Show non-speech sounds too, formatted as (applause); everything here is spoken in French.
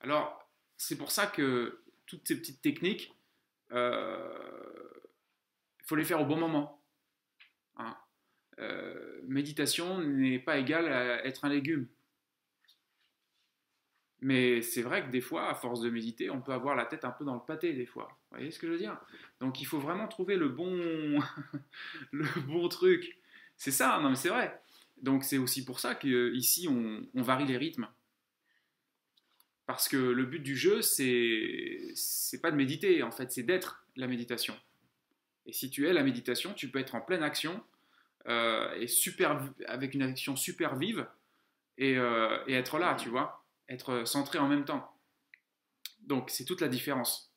Alors, c'est pour ça que toutes ces petites techniques, il euh, faut les faire au bon moment. Hein. Euh, méditation n'est pas égal à être un légume. Mais c'est vrai que des fois, à force de méditer, on peut avoir la tête un peu dans le pâté des fois. Vous voyez ce que je veux dire? Donc il faut vraiment trouver le bon, (laughs) le bon truc. C'est ça, non mais c'est vrai. Donc c'est aussi pour ça qu'ici on varie les rythmes. Parce que le but du jeu, c'est c'est pas de méditer, en fait, c'est d'être la méditation. Et si tu es la méditation, tu peux être en pleine action euh, et super avec une action super vive et, euh, et, être là, tu vois, être centré en même temps. Donc c'est toute la différence.